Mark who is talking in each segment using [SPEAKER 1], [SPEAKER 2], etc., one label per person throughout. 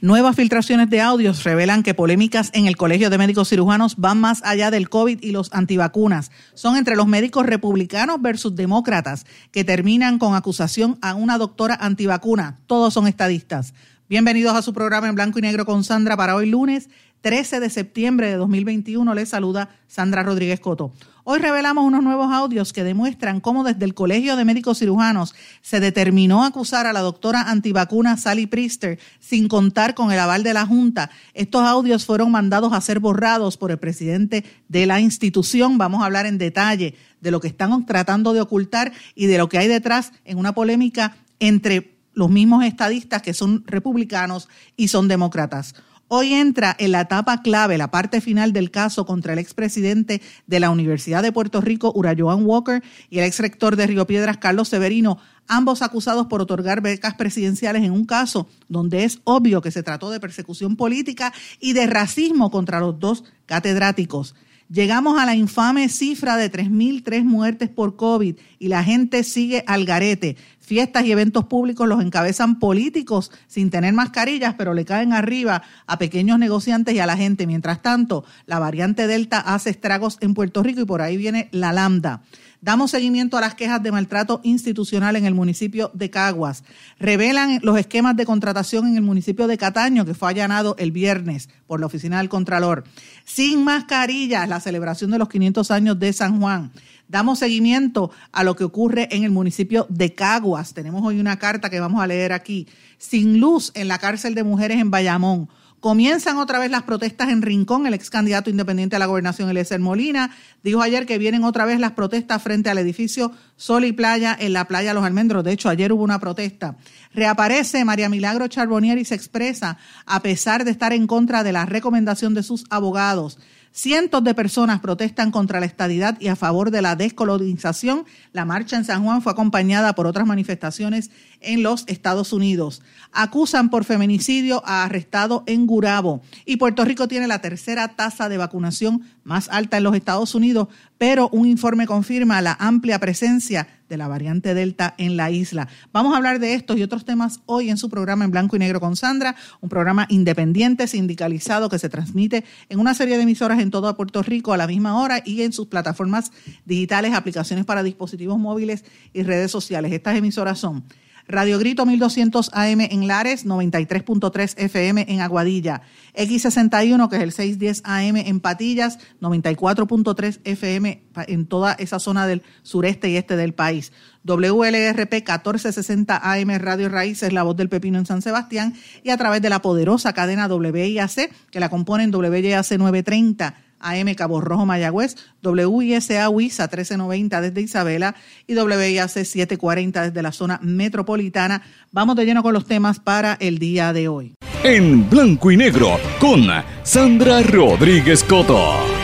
[SPEAKER 1] Nuevas filtraciones de audios revelan que polémicas en el Colegio de Médicos Cirujanos van más allá del COVID y los antivacunas. Son entre los médicos republicanos versus demócratas que terminan con acusación a una doctora antivacuna. Todos son estadistas. Bienvenidos a su programa en blanco y negro con Sandra para hoy lunes 13 de septiembre de 2021. Les saluda Sandra Rodríguez Coto. Hoy revelamos unos nuevos audios que demuestran cómo desde el Colegio de Médicos Cirujanos se determinó acusar a la doctora antivacuna Sally Priester sin contar con el aval de la Junta. Estos audios fueron mandados a ser borrados por el presidente de la institución. Vamos a hablar en detalle de lo que están tratando de ocultar y de lo que hay detrás en una polémica entre los mismos estadistas que son republicanos y son demócratas. Hoy entra en la etapa clave, la parte final del caso contra el expresidente de la Universidad de Puerto Rico, Urayoan Walker, y el ex rector de Río Piedras, Carlos Severino, ambos acusados por otorgar becas presidenciales en un caso donde es obvio que se trató de persecución política y de racismo contra los dos catedráticos. Llegamos a la infame cifra de 3.003 muertes por COVID y la gente sigue al garete. Fiestas y eventos públicos los encabezan políticos sin tener mascarillas, pero le caen arriba a pequeños negociantes y a la gente. Mientras tanto, la variante Delta hace estragos en Puerto Rico y por ahí viene la lambda. Damos seguimiento a las quejas de maltrato institucional en el municipio de Caguas. Revelan los esquemas de contratación en el municipio de Cataño, que fue allanado el viernes por la oficina del Contralor. Sin mascarillas, la celebración de los 500 años de San Juan. Damos seguimiento a lo que ocurre en el municipio de Caguas. Tenemos hoy una carta que vamos a leer aquí. Sin luz en la cárcel de mujeres en Bayamón. Comienzan otra vez las protestas en Rincón. El ex candidato independiente a la gobernación, Eliezer Molina, dijo ayer que vienen otra vez las protestas frente al edificio Sol y Playa en la playa Los Almendros. De hecho, ayer hubo una protesta. Reaparece María Milagro Charbonier y se expresa a pesar de estar en contra de la recomendación de sus abogados. Cientos de personas protestan contra la estadidad y a favor de la descolonización. La marcha en San Juan fue acompañada por otras manifestaciones en los Estados Unidos. Acusan por feminicidio a arrestado en Gurabo. Y Puerto Rico tiene la tercera tasa de vacunación más alta en los Estados Unidos, pero un informe confirma la amplia presencia de la variante Delta en la isla. Vamos a hablar de estos y otros temas hoy en su programa en blanco y negro con Sandra, un programa independiente, sindicalizado, que se transmite en una serie de emisoras en todo Puerto Rico a la misma hora y en sus plataformas digitales, aplicaciones para dispositivos móviles y redes sociales. Estas emisoras son Radio Grito 1200 AM en Lares, 93.3 FM en Aguadilla, X61 que es el 610 AM en Patillas, 94.3 FM en toda esa zona del sureste y este del país. WLRP 1460 AM Radio Raíces, La Voz del Pepino en San Sebastián y a través de la poderosa cadena WIAC que la componen WIAC 930 AM Cabo Rojo Mayagüez, WISA WISA 1390 desde Isabela y WIAC 740 desde la zona metropolitana. Vamos de lleno con los temas para el día de hoy.
[SPEAKER 2] En blanco y negro con Sandra Rodríguez Coto.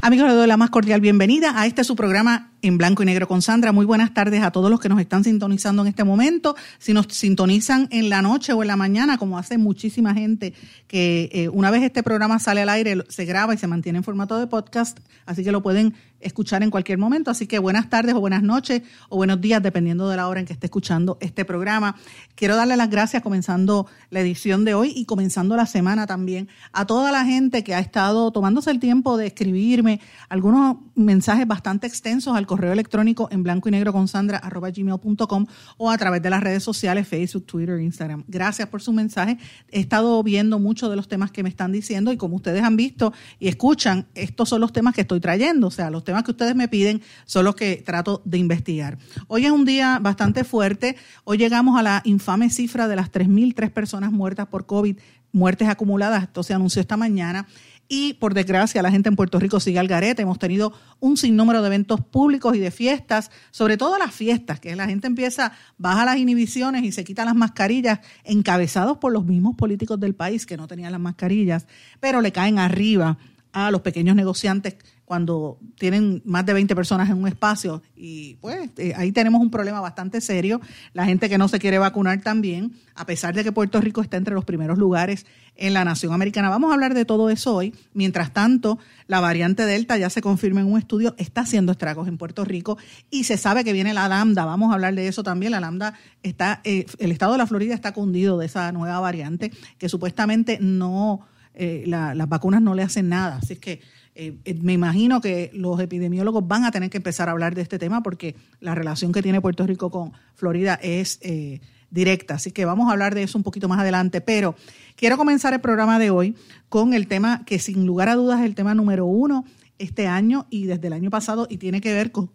[SPEAKER 1] Amigos, les doy la más cordial bienvenida a este su programa en blanco y negro con Sandra. Muy buenas tardes a todos los que nos están sintonizando en este momento. Si nos sintonizan en la noche o en la mañana, como hace muchísima gente, que eh, una vez este programa sale al aire, se graba y se mantiene en formato de podcast, así que lo pueden escuchar en cualquier momento. Así que buenas tardes o buenas noches o buenos días, dependiendo de la hora en que esté escuchando este programa. Quiero darle las gracias comenzando la edición de hoy y comenzando la semana también a toda la gente que ha estado tomándose el tiempo de escribirme algunos mensajes bastante extensos al correo electrónico en blanco y negro con sandra arroba gmail.com o a través de las redes sociales Facebook, Twitter, Instagram. Gracias por su mensaje. He estado viendo muchos de los temas que me están diciendo y como ustedes han visto y escuchan, estos son los temas que estoy trayendo, o sea, los temas que ustedes me piden son los que trato de investigar. Hoy es un día bastante fuerte. Hoy llegamos a la infame cifra de las 3.003 personas muertas por COVID, muertes acumuladas. Esto se anunció esta mañana. y por desgracia la gente en Puerto Rico sigue al garete. Hemos tenido un sinnúmero de eventos públicos y de fiestas, sobre todo las fiestas, que la gente empieza, baja las inhibiciones y se quita las mascarillas, encabezados por los mismos políticos del país que no tenían las mascarillas, pero le caen arriba a los pequeños negociantes cuando tienen más de 20 personas en un espacio y pues eh, ahí tenemos un problema bastante serio. La gente que no se quiere vacunar también, a pesar de que Puerto Rico está entre los primeros lugares en la nación americana. Vamos a hablar de todo eso hoy. Mientras tanto, la variante Delta ya se confirma en un estudio, está haciendo estragos en Puerto Rico y se sabe que viene la lambda. Vamos a hablar de eso también. La lambda está, eh, el estado de la Florida está cundido de esa nueva variante que supuestamente no, eh, las vacunas no le hacen nada. Así es que eh, eh, me imagino que los epidemiólogos van a tener que empezar a hablar de este tema porque la relación que tiene Puerto Rico con Florida es eh, directa. Así que vamos a hablar de eso un poquito más adelante. Pero quiero comenzar el programa de hoy con el tema que sin lugar a dudas es el tema número uno este año y desde el año pasado y tiene que ver con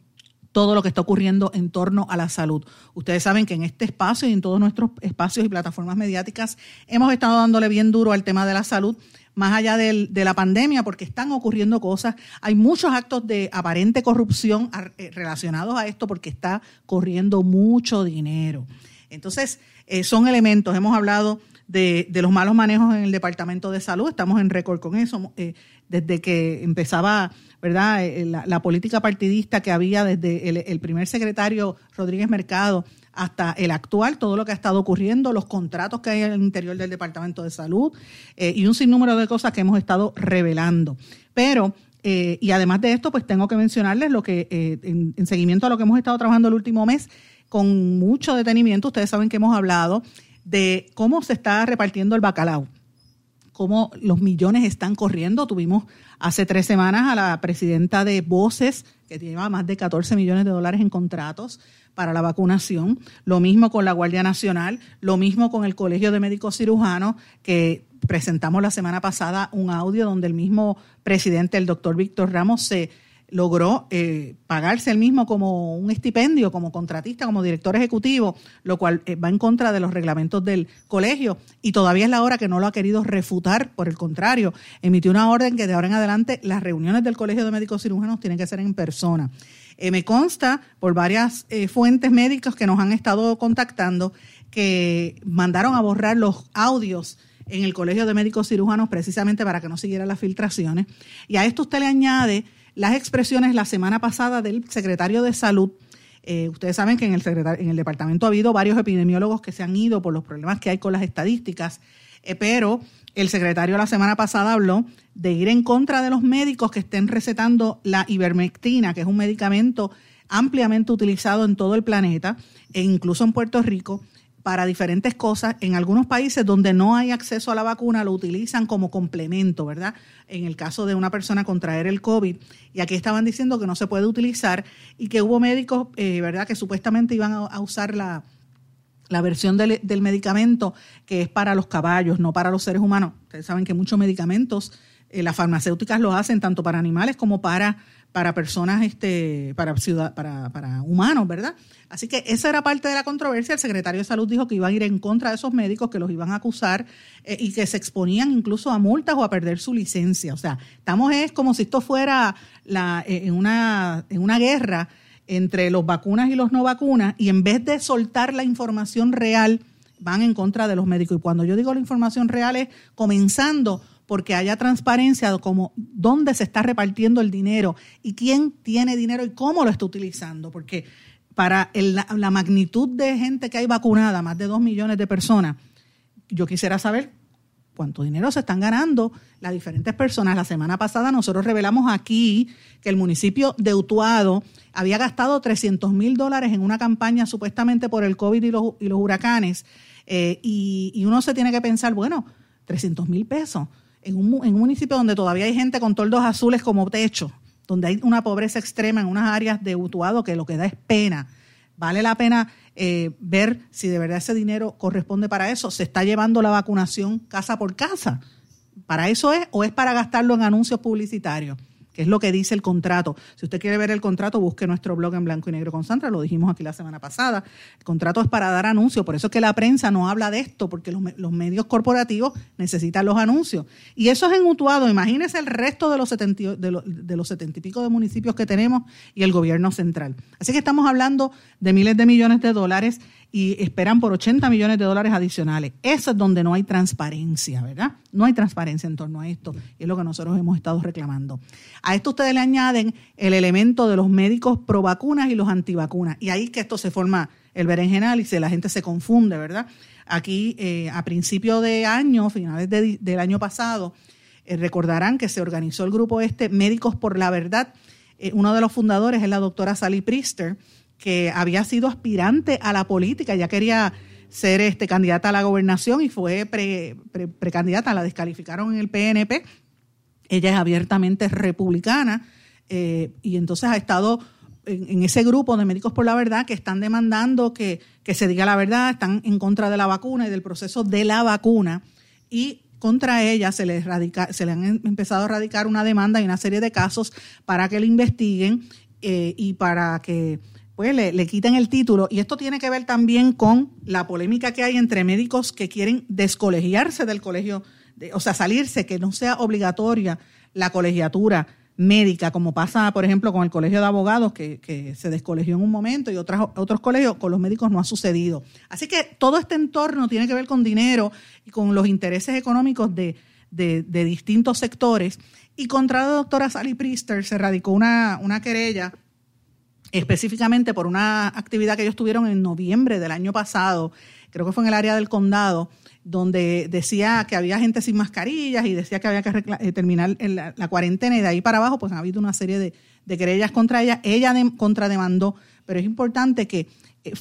[SPEAKER 1] todo lo que está ocurriendo en torno a la salud. Ustedes saben que en este espacio y en todos nuestros espacios y plataformas mediáticas hemos estado dándole bien duro al tema de la salud más allá de la pandemia, porque están ocurriendo cosas. Hay muchos actos de aparente corrupción eh, relacionados a esto porque está corriendo mucho dinero. Entonces, eh, son elementos. Hemos hablado de, los malos manejos en el Departamento de Salud, estamos en récord con eso. Eh, desde que empezaba ¿verdad? La, política partidista que había desde el, primer secretario Rodríguez Mercado hasta el actual, todo lo que ha estado ocurriendo, los contratos que hay en el interior del Departamento de Salud eh, y un sinnúmero de cosas que hemos estado revelando. Pero eh, y además de esto, pues tengo que mencionarles lo que, eh, en, seguimiento a lo que hemos estado trabajando el último mes, con mucho detenimiento, ustedes saben que hemos hablado de cómo se está repartiendo el bacalao, cómo los millones están corriendo. Tuvimos hace tres semanas a la presidenta de Voces, que lleva más de 14 millones de dólares en contratos para la vacunación, lo mismo con la Guardia Nacional, lo mismo con el Colegio de Médicos Cirujanos, que presentamos la semana pasada un audio donde el mismo presidente, el doctor Víctor Ramos, se logró eh, pagarse el mismo como un estipendio, como contratista, como director ejecutivo, lo cual eh, va en contra de los reglamentos del colegio y todavía es la hora que no lo ha querido refutar, por el contrario, emitió una orden que de ahora en adelante las reuniones del Colegio de Médicos Cirujanos tienen que ser en persona. Eh, me consta por varias fuentes médicas que nos han estado contactando que mandaron a borrar los audios en el Colegio de Médicos Cirujanos precisamente para que no siguieran las filtraciones. Y a esto usted le añade las expresiones la semana pasada del secretario de Salud. Eh, ustedes saben que en el, en el departamento ha habido varios epidemiólogos que se han ido por los problemas que hay con las estadísticas, pero el secretario la semana pasada habló de ir en contra de los médicos que estén recetando la ivermectina, que es un medicamento ampliamente utilizado en todo el planeta e incluso en Puerto Rico para diferentes cosas. En algunos países donde no hay acceso a la vacuna lo utilizan como complemento, ¿verdad? En el caso de una persona contraer el COVID. Y aquí estaban diciendo que no se puede utilizar y que hubo médicos, eh, ¿verdad?, que supuestamente iban a usar la, la versión del, medicamento que es para los caballos, no para los seres humanos. Ustedes saben que muchos medicamentos, eh, las farmacéuticas lo hacen tanto para animales como para, para personas, este, para, ciudad, para, para humanos, ¿verdad? Así que esa era parte de la controversia. El secretario de Salud dijo que iba a ir en contra de esos médicos, que los iban a acusar eh, y que se exponían incluso a multas o a perder su licencia. O sea, estamos es como si esto fuera la, eh, en, una, en una guerra entre los vacunas y los no vacunas y en vez de soltar la información real, van en contra de los médicos. Y cuando yo digo la información real es comenzando porque haya transparencia como dónde se está repartiendo el dinero y quién tiene dinero y cómo lo está utilizando. Porque para la magnitud de gente que hay vacunada, más de dos millones de personas, yo quisiera saber cuánto dinero se están ganando las diferentes personas. La semana pasada nosotros revelamos aquí que el municipio de Utuado había gastado 300 mil dólares en una campaña supuestamente por el COVID y los, y los huracanes. Eh, y, uno se tiene que pensar, bueno, 300 mil pesos en un, en un municipio donde todavía hay gente con toldos azules como techo, donde hay una pobreza extrema en unas áreas de Utuado que lo que da es pena. Vale la pena eh, ver si de verdad ese dinero corresponde para eso. ¿Se está llevando la vacunación casa por casa? ¿Para eso es o es para gastarlo en anuncios publicitarios? Que es lo que dice el contrato. Si usted quiere ver el contrato, busque nuestro blog en blanco y negro con Sandra, lo dijimos aquí la semana pasada. El contrato es para dar anuncios, por eso es que la prensa no habla de esto, porque los, medios corporativos necesitan los anuncios. Y eso es en Utuado, imagínese el resto de los, setenta, de, los, de los y pico de municipios que tenemos y el gobierno central. Así que estamos hablando de miles de millones de dólares y esperan por 80 millones de dólares adicionales. Eso es donde no hay transparencia, ¿verdad? No hay transparencia en torno a esto es lo que nosotros hemos estado reclamando. A esto ustedes le añaden el elemento de los médicos pro vacunas y los antivacunas. Y ahí que esto se forma el berenjenal y se, la gente se confunde, ¿verdad? Aquí eh, a principio de año, finales del año pasado, eh, recordarán que se organizó el grupo este Médicos por la Verdad. Eh, uno de los fundadores es la doctora Sally Priester que había sido aspirante a la política, ya quería ser este, candidata a la gobernación y fue precandidata, la descalificaron en el PNP. Ella es abiertamente republicana eh, y entonces ha estado en, ese grupo de Médicos por la Verdad que están demandando que, se diga la verdad, están en contra de la vacuna y del proceso de la vacuna y contra ella se le, se le han empezado a radicar una demanda y una serie de casos para que le investiguen eh, y para que pues le, le quiten el título. Y esto tiene que ver también con la polémica que hay entre médicos que quieren descolegiarse del colegio, o sea, salirse, que no sea obligatoria la colegiatura médica, como pasa, por ejemplo, con el Colegio de Abogados, que, se descolegió en un momento, y otras, otros colegios, con los médicos no ha sucedido. Así que todo este entorno tiene que ver con dinero y con los intereses económicos de, de, distintos sectores. Y contra la doctora Sally Priester se radicó una, una querella específicamente por una actividad que ellos tuvieron en noviembre del año pasado, creo que fue en el área del condado, donde decía que había gente sin mascarillas y decía que había que eh, terminar la, cuarentena y de ahí para abajo pues ha habido una serie de, querellas contra ella. Ella contrademandó, pero es importante que, eh,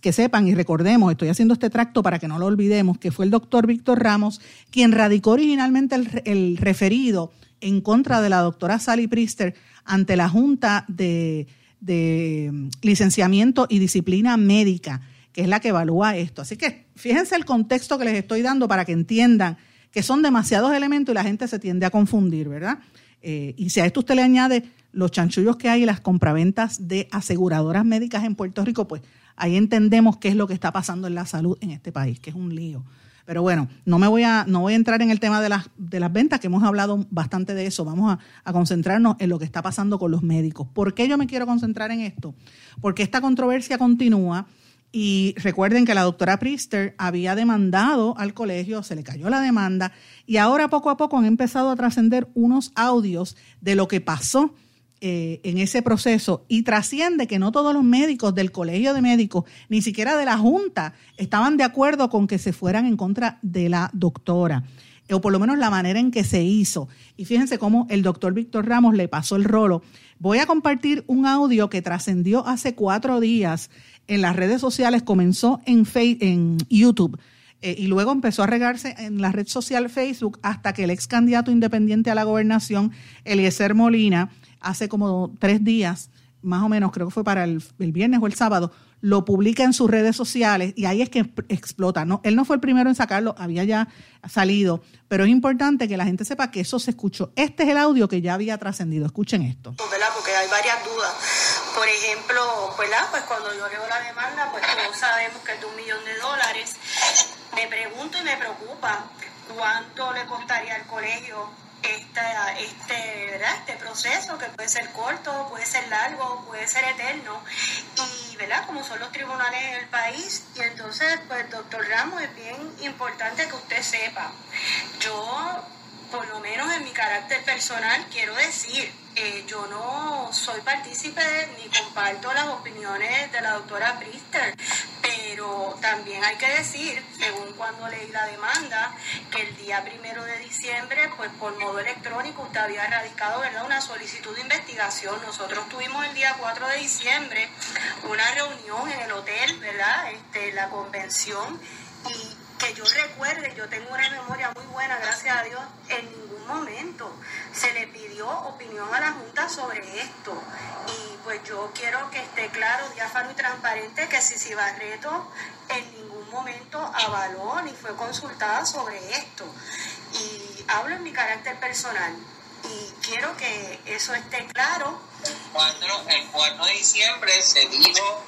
[SPEAKER 1] que sepan y recordemos, estoy haciendo este tracto para que no lo olvidemos, que fue el doctor Víctor Ramos quien radicó originalmente el, el referido en contra de la doctora Sally Priester ante la Junta de de licenciamiento y disciplina médica, que es la que evalúa esto. Así que fíjense el contexto que les estoy dando para que entiendan que son demasiados elementos y la gente se tiende a confundir, ¿verdad? Eh, y si a esto usted le añade los chanchullos que hay y las compraventas de aseguradoras médicas en Puerto Rico, pues ahí entendemos qué es lo que está pasando en la salud en este país, que es un lío. Pero bueno, no me voy a, no voy a entrar en el tema de las, de las ventas, que hemos hablado bastante de eso. Vamos a, concentrarnos en lo que está pasando con los médicos. ¿Por qué yo me quiero concentrar en esto? Porque esta controversia continúa. Y recuerden que la doctora Priester había demandado al colegio, se le cayó la demanda, y ahora poco a poco han empezado a trascender unos audios de lo que pasó eh, en ese proceso y trasciende que no todos los médicos del colegio de médicos, ni siquiera de la Junta, estaban de acuerdo con que se fueran en contra de la doctora, o por lo menos la manera en que se hizo. Y fíjense cómo el doctor Víctor Ramos le pasó el rolo. Voy a compartir un audio que trascendió hace cuatro días en las redes sociales, comenzó en, en YouTube. Eh, y luego empezó a regarse en la red social Facebook hasta que el ex candidato independiente a la gobernación, Eliezer Molina, hace como tres días, más o menos, creo que fue para el, viernes o el sábado, lo publica en sus redes sociales y ahí es que explota. ¿no? Él no fue el primero en sacarlo, había ya salido, pero es importante que la gente sepa que eso se escuchó. Este es el audio que ya había trascendido. Escuchen esto.
[SPEAKER 3] ¿verdad? Porque hay varias dudas. Por ejemplo, pues cuando yo leo la demanda, pues todos sabemos que es de un millón de dólares. Me pregunto y me preocupa cuánto le costaría al colegio esta, este, ¿verdad? este proceso que puede ser corto, puede ser largo, puede ser eterno. Y, ¿verdad? Como son los tribunales en el país. Y entonces, pues, doctor Ramos, es bien importante que usted sepa. Yo, por lo menos en mi carácter personal, quiero decir, eh, yo no soy partícipe ni comparto las opiniones de la doctora Priester, pero también hay que decir, según cuando leí la demanda, que el día primero de diciembre, pues por modo electrónico, usted había radicado ¿verdad? una solicitud de investigación. Nosotros tuvimos el día 4 de diciembre una reunión en el hotel, ¿verdad? Este, la convención, y que yo recuerde, yo tengo una memoria muy buena, gracias a Dios, en ningún momento se le pidió opinión a la Junta sobre esto. Y pues yo quiero que esté claro, diáfano y transparente que Sisi Barreto en ningún momento avaló ni fue consultada sobre esto. Y hablo en mi carácter personal. y quiero que eso esté claro.
[SPEAKER 4] el 4 de diciembre se dijo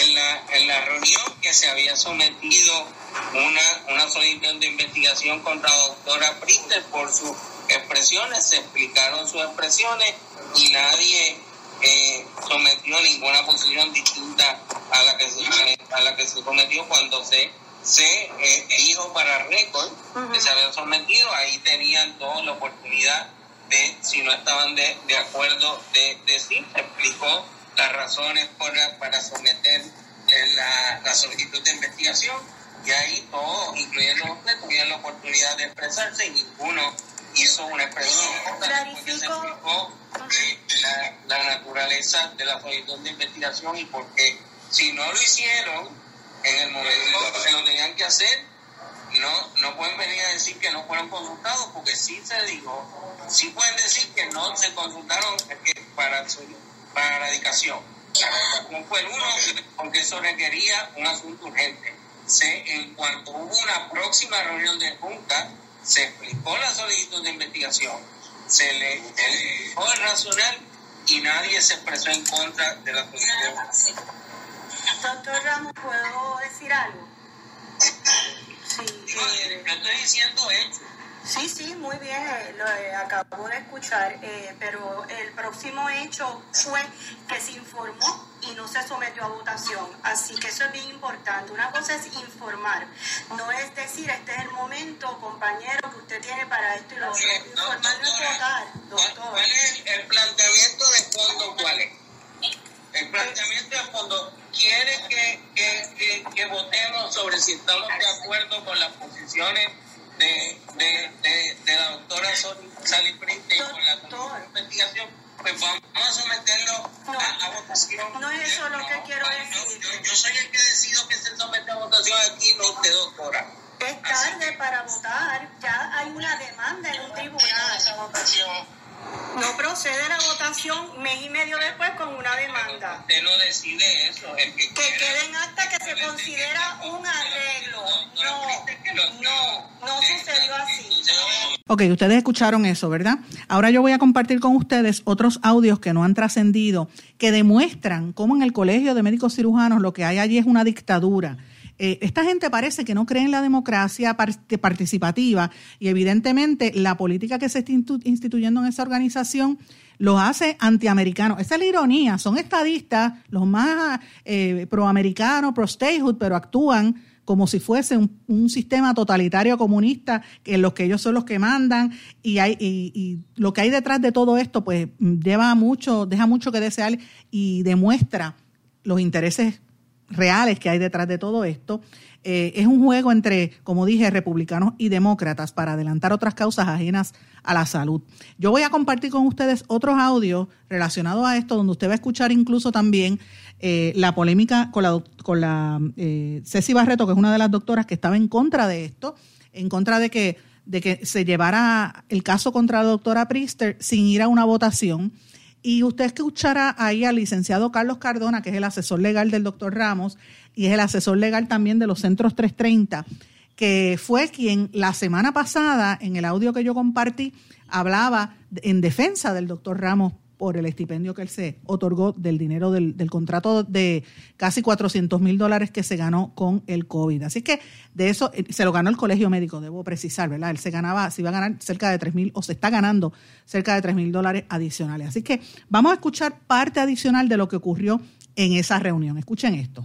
[SPEAKER 4] en la, en la reunión que se había sometido una, una solicitud de investigación contra la doctora Priester por sus expresiones, se explicaron sus expresiones y nadie eh, sometió ninguna posición distinta a la que se, a la que se sometió cuando se, se eh, dijo para récord que se había sometido, ahí tenían toda la oportunidad de, si no estaban de, de acuerdo, de decir, se explicó las razones para, para someter eh, la, la solicitud de investigación y ahí todos, incluyendo usted, tuvieron la oportunidad de expresarse y ninguno hizo una expresión porque se explicó la, la, naturaleza de la solicitud de investigación y porque si no lo hicieron en el momento que se lo tenían que hacer, no, no pueden venir a decir que no fueron consultados porque sí se dijo, sí pueden decir que no se consultaron para, para la erradicación. La fue el uno porque eso requería un asunto urgente. Se, en cuanto hubo una próxima reunión de junta, se explicó la solicitud de investigación, se le explicó el racional y nadie se expresó en contra de la solicitud.
[SPEAKER 3] Doctor Ramos, ¿puedo decir algo?
[SPEAKER 4] Sí. Yo, estoy diciendo esto.
[SPEAKER 3] Sí, sí, muy bien, eh, lo eh, acabo de escuchar, eh, pero el próximo hecho fue que se informó y no se sometió a votación. Así que eso es bien importante. Una cosa es informar, no es decir, este es el momento, compañero, que usted tiene para esto y lo otro. Informar no es votar,
[SPEAKER 4] doctor. ¿Cuál es el planteamiento de fondo? ¿Cuál es? El planteamiento de fondo quiere que, que, que, que votemos sobre si estamos de acuerdo con las posiciones de, de, de, de la doctora Sally Printe y con la investigación, pues vamos a someterlo a, votación.
[SPEAKER 3] No es eso lo que quiero decir.
[SPEAKER 4] yo, yo, soy el que decido que se somete a votación aquí, no usted, doctora.
[SPEAKER 3] Es tarde para votar, ya hay una demanda en un tribunal.
[SPEAKER 4] Esa votación
[SPEAKER 3] no procede la votación mes y medio después con una demanda.
[SPEAKER 4] Usted no decide eso. El que,
[SPEAKER 3] que quede en acta que se considera un arreglo. No, no, no sucedió así.
[SPEAKER 1] Ok, ustedes escucharon eso, ¿verdad? Ahora yo voy a compartir con ustedes otros audios que no han trascendido, que demuestran cómo en el Colegio de Médicos Cirujanos lo que hay allí es una dictadura eh, esta gente parece que no cree en la democracia participativa y evidentemente la política que se está instituyendo en esa organización los hace antiamericanos. Esa es la ironía, son estadistas, los más eh, proamericanos, pro-statehood, pero actúan como si fuese un, sistema totalitario comunista en los que ellos son los que mandan y, hay, y, lo que hay detrás de todo esto pues lleva mucho, deja mucho que desear y demuestra los intereses reales que hay detrás de todo esto. Eh, es un juego entre, como dije, republicanos y demócratas para adelantar otras causas ajenas a la salud. Yo voy a compartir con ustedes otros audios relacionados a esto, donde usted va a escuchar incluso también eh, la polémica con la, con la eh, Ceci Barreto, que es una de las doctoras que estaba en contra de esto, en contra de que, de que se llevara el caso contra la doctora Priester sin ir a una votación. Y usted escuchará ahí al licenciado Carlos Cardona, que es el asesor legal del doctor Ramos y es el asesor legal también de los centros 330, que fue quien la semana pasada, en el audio que yo compartí, hablaba en defensa del doctor Ramos por el estipendio que él se otorgó del dinero del, contrato de casi 400 mil dólares que se ganó con el COVID. Así que de eso eh, se lo ganó el colegio médico, debo precisar, ¿verdad? Él se ganaba, se iba a ganar cerca de 3 mil o se está ganando cerca de 3 mil dólares adicionales. Así que vamos a escuchar parte adicional de lo que ocurrió en esa reunión. Escuchen esto.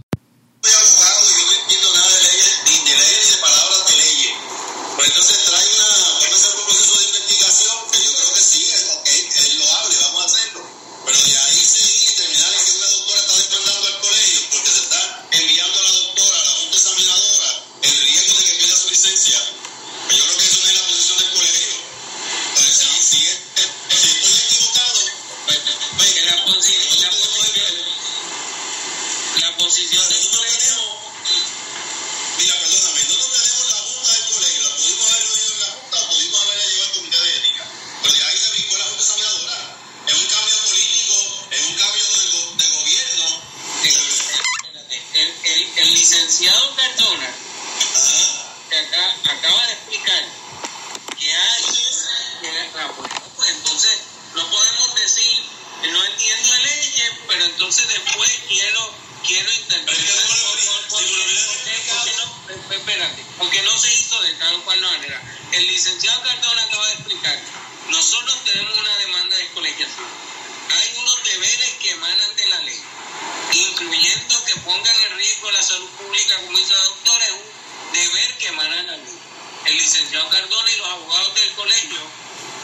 [SPEAKER 4] Licenciado Cardona y los abogados del colegio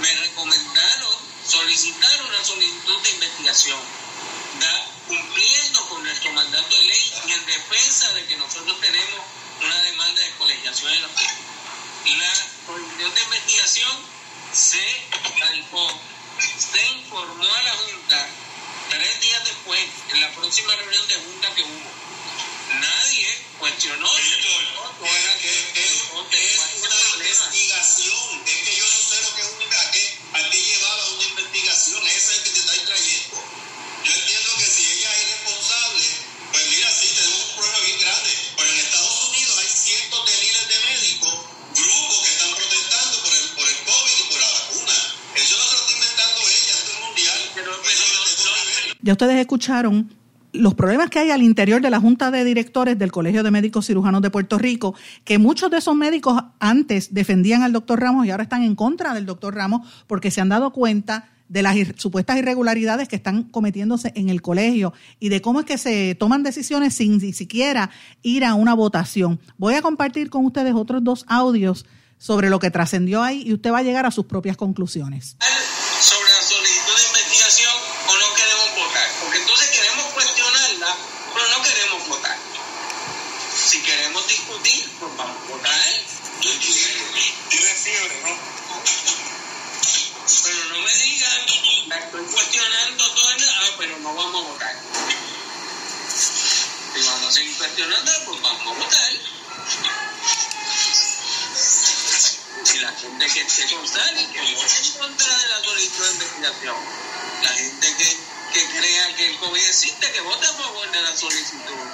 [SPEAKER 4] me recomendaron solicitar una solicitud de investigación, cumpliendo con nuestro mandato de ley y en defensa de que nosotros tenemos una demanda de colegiación en los La solicitud de investigación se se informó a la Junta tres días después, en la próxima reunión de Junta que hubo. Nadie cuestionó.
[SPEAKER 5] es, es, una investigación. Es que yo no sé lo que es una. ¿A qué llevaba una investigación? Esa es que te está trayendo. Yo entiendo que si ella es irresponsable, pues mira, sí, tenemos un problema bien grande. Pero en Estados Unidos hay cientos de miles de médicos, grupos que están protestando por el, por el COVID y por la vacuna. Eso no se lo está inventando ella, esto es mundial. Pero, pero,
[SPEAKER 1] ya ustedes escucharon los problemas que hay al interior de la Junta de Directores del Colegio de Médicos Cirujanos de Puerto Rico, que muchos de esos médicos antes defendían al doctor Ramos y ahora están en contra del doctor Ramos porque se han dado cuenta de las supuestas irregularidades que están cometiéndose en el colegio y de cómo es que se toman decisiones sin ni siquiera ir a una votación. Voy a compartir con ustedes otros dos audios sobre lo que trascendió ahí y usted va a llegar a sus propias conclusiones
[SPEAKER 4] la solicitud de investigación o no queremos votar, porque entonces queremos cuestionarla, pero no queremos votar. Si queremos discutir, pues vamos a votar. Tiene fiebre, ¿no? Pero no me digan, la estoy cuestionando todo el ah, pero no vamos a votar. Si vamos a seguir cuestionando, pues vamos a votar. Si la gente que esté constar y que vote en contra de la solicitud de investigación, la gente que, que crea que el COVID existe, que vote a favor de la solicitud,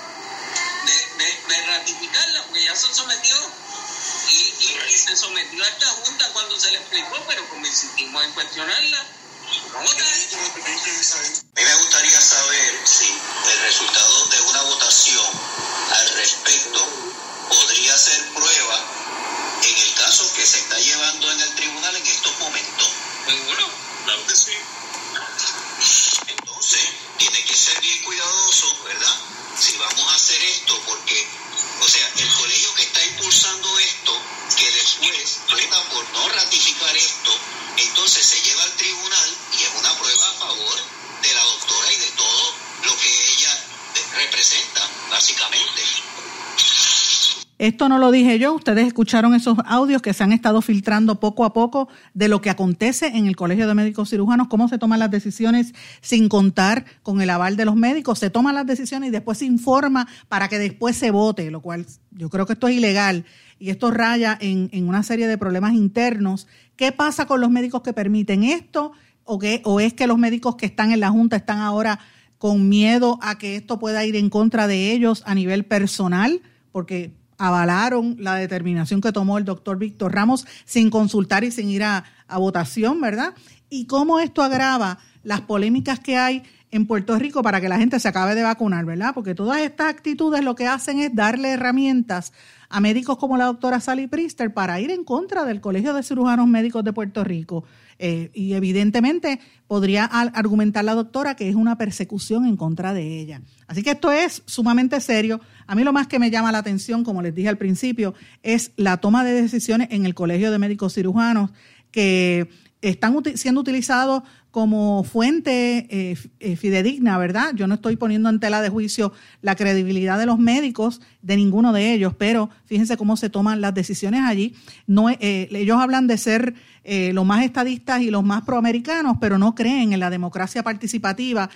[SPEAKER 4] de, de, ratificarla, porque ya son sometidos y, y, se sometió a esta junta cuando se le explicó, pero como insistimos en cuestionarla,
[SPEAKER 5] A mí me gustaría saber si el resultado de una votación al respecto podría ser prueba en el caso que se está llevando en el tribunal en estos momentos.
[SPEAKER 4] Bueno, claro que sí.
[SPEAKER 5] Entonces, tiene que ser bien cuidadoso, ¿verdad? Si vamos a hacer esto, porque o sea, el colegio que está impulsando esto, que después vota por no ratificar esto, entonces se lleva al tribunal y es una prueba a favor de la doctora y de todo lo que ella representa, básicamente.
[SPEAKER 1] Esto no lo dije yo, ustedes escucharon esos audios que se han estado filtrando poco a poco de lo que acontece en el Colegio de Médicos Cirujanos, cómo se toman las decisiones sin contar con el aval de los médicos, se toman las decisiones y después se informa para que después se vote, lo cual yo creo que esto es ilegal y esto raya en, una serie de problemas internos. ¿Qué pasa con los médicos que permiten esto? ¿O, qué, ¿O es que los médicos que están en la Junta están ahora con miedo a que esto pueda ir en contra de ellos a nivel personal? Porque avalaron la determinación que tomó el doctor Víctor Ramos sin consultar y sin ir a, votación, ¿verdad? Y cómo esto agrava las polémicas que hay en Puerto Rico para que la gente se acabe de vacunar, ¿verdad? Porque todas estas actitudes lo que hacen es darle herramientas a médicos como la doctora Sally Priester para ir en contra del Colegio de Cirujanos Médicos de Puerto Rico. Eh, y evidentemente podría argumentar la doctora que es una persecución en contra de ella. Así que esto es sumamente serio. A mí lo más que me llama la atención, como les dije al principio, es la toma de decisiones en el Colegio de Médicos Cirujanos que están siendo utilizados como fuente eh, eh, fidedigna, ¿verdad? Yo no estoy poniendo en tela de juicio la credibilidad de los médicos, de ninguno de ellos, pero fíjense cómo se toman las decisiones allí. No, eh, ellos hablan de ser los más estadistas y los más proamericanos, pero no creen en la democracia participativa,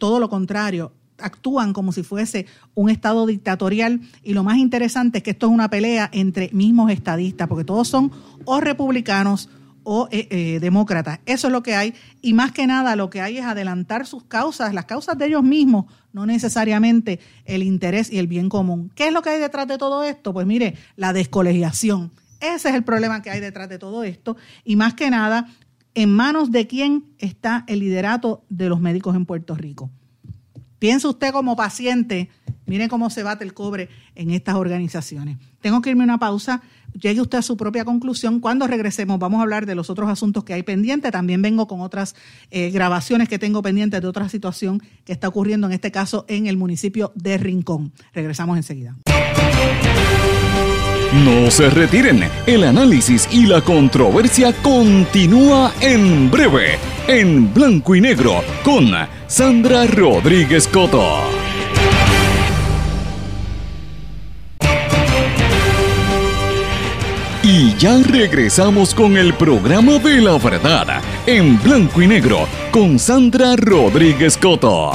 [SPEAKER 1] todo lo contrario actúan como si fuese un estado dictatorial y lo más interesante es que esto es una pelea entre mismos estadistas, porque todos son o republicanos o eh, eh, demócratas. Eso es lo que hay. Y más que nada lo que hay es adelantar sus causas, las causas de ellos mismos, no necesariamente el interés y el bien común. ¿Qué es lo que hay detrás de todo esto? Pues mire, la descolegiación. Ese es el problema que hay detrás de todo esto. Y más que nada, ¿en manos de quién está el liderato de los médicos en Puerto Rico? Piense usted como paciente, mire cómo se bate el cobre en estas organizaciones. Tengo que irme a una pausa, llegue usted a su propia conclusión. Cuando regresemos vamos a hablar de los otros asuntos que hay pendientes. También vengo con otras eh, grabaciones que tengo pendientes de otra situación que está ocurriendo, en este caso en el municipio de Rincón. Regresamos enseguida.
[SPEAKER 2] No se retiren, el análisis y la controversia continúa en breve, en blanco y negro, con Sandra Rodríguez Coto. Y ya regresamos con el programa de la verdad, en blanco y negro, con Sandra Rodríguez Coto.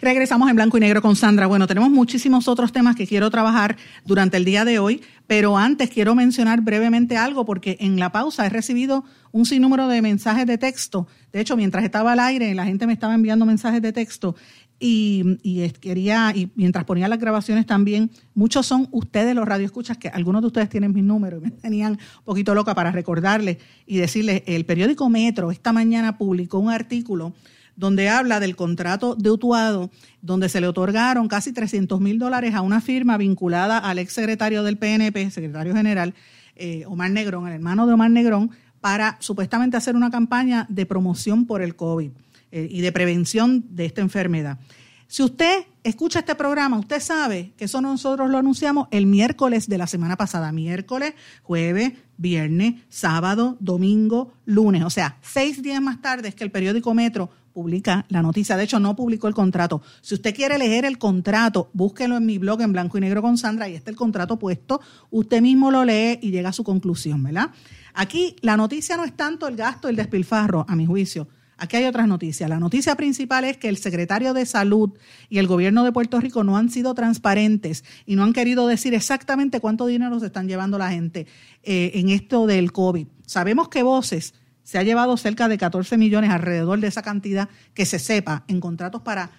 [SPEAKER 1] Regresamos en blanco y negro con Sandra. Bueno, tenemos muchísimos otros temas que quiero trabajar durante el día de hoy, pero antes quiero mencionar brevemente algo porque en la pausa he recibido un sinnúmero de mensajes de texto. De hecho, mientras estaba al aire, la gente me estaba enviando mensajes de texto y, quería, y mientras ponía las grabaciones también, muchos son ustedes los radioescuchas, que algunos de ustedes tienen mis números y me tenían un poquito loca para recordarles y decirles, el periódico Metro esta mañana publicó un artículo donde habla del contrato de Utuado, donde se le otorgaron casi 300 mil dólares a una firma vinculada al ex secretario del PNP, secretario general, eh, Omar Negrón, el hermano de Omar Negrón, para supuestamente hacer una campaña de promoción por el COVID eh, y de prevención de esta enfermedad. Si usted escucha este programa, usted sabe que eso nosotros lo anunciamos el miércoles de la semana pasada, miércoles, jueves, viernes, sábado, domingo, lunes, o sea, seis días más tarde es que el periódico Metro publica la noticia. De hecho, no publicó el contrato. Si usted quiere leer el contrato, búsquelo en mi blog en blanco y negro con Sandra y está el contrato puesto. Usted mismo lo lee y llega a su conclusión, ¿verdad? Aquí la noticia no es tanto el gasto, el despilfarro, a mi juicio. Aquí hay otras noticias. La noticia principal es que el secretario de Salud y el gobierno de Puerto Rico no han sido transparentes y no han querido decir exactamente cuánto dinero se están llevando la gente eh, en esto del COVID. Sabemos que Voces se ha llevado cerca de 14 millones alrededor de esa cantidad que se sepa en contratos para,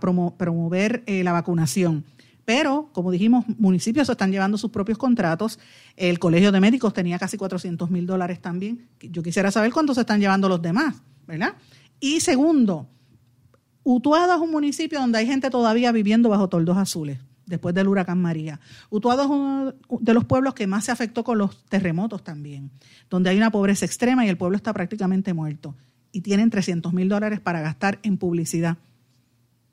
[SPEAKER 1] promover eh, la vacunación. Pero, como dijimos, municipios están llevando sus propios contratos. El Colegio de Médicos tenía casi 400 mil dólares también. Yo quisiera saber cuánto se están llevando los demás, ¿verdad? Y segundo, Utuado es un municipio donde hay gente todavía viviendo bajo toldos azules después del huracán María. Utuado es uno de los pueblos que más se afectó con los terremotos también, donde hay una pobreza extrema y el pueblo está prácticamente muerto. Y tienen 300 mil dólares para gastar en publicidad.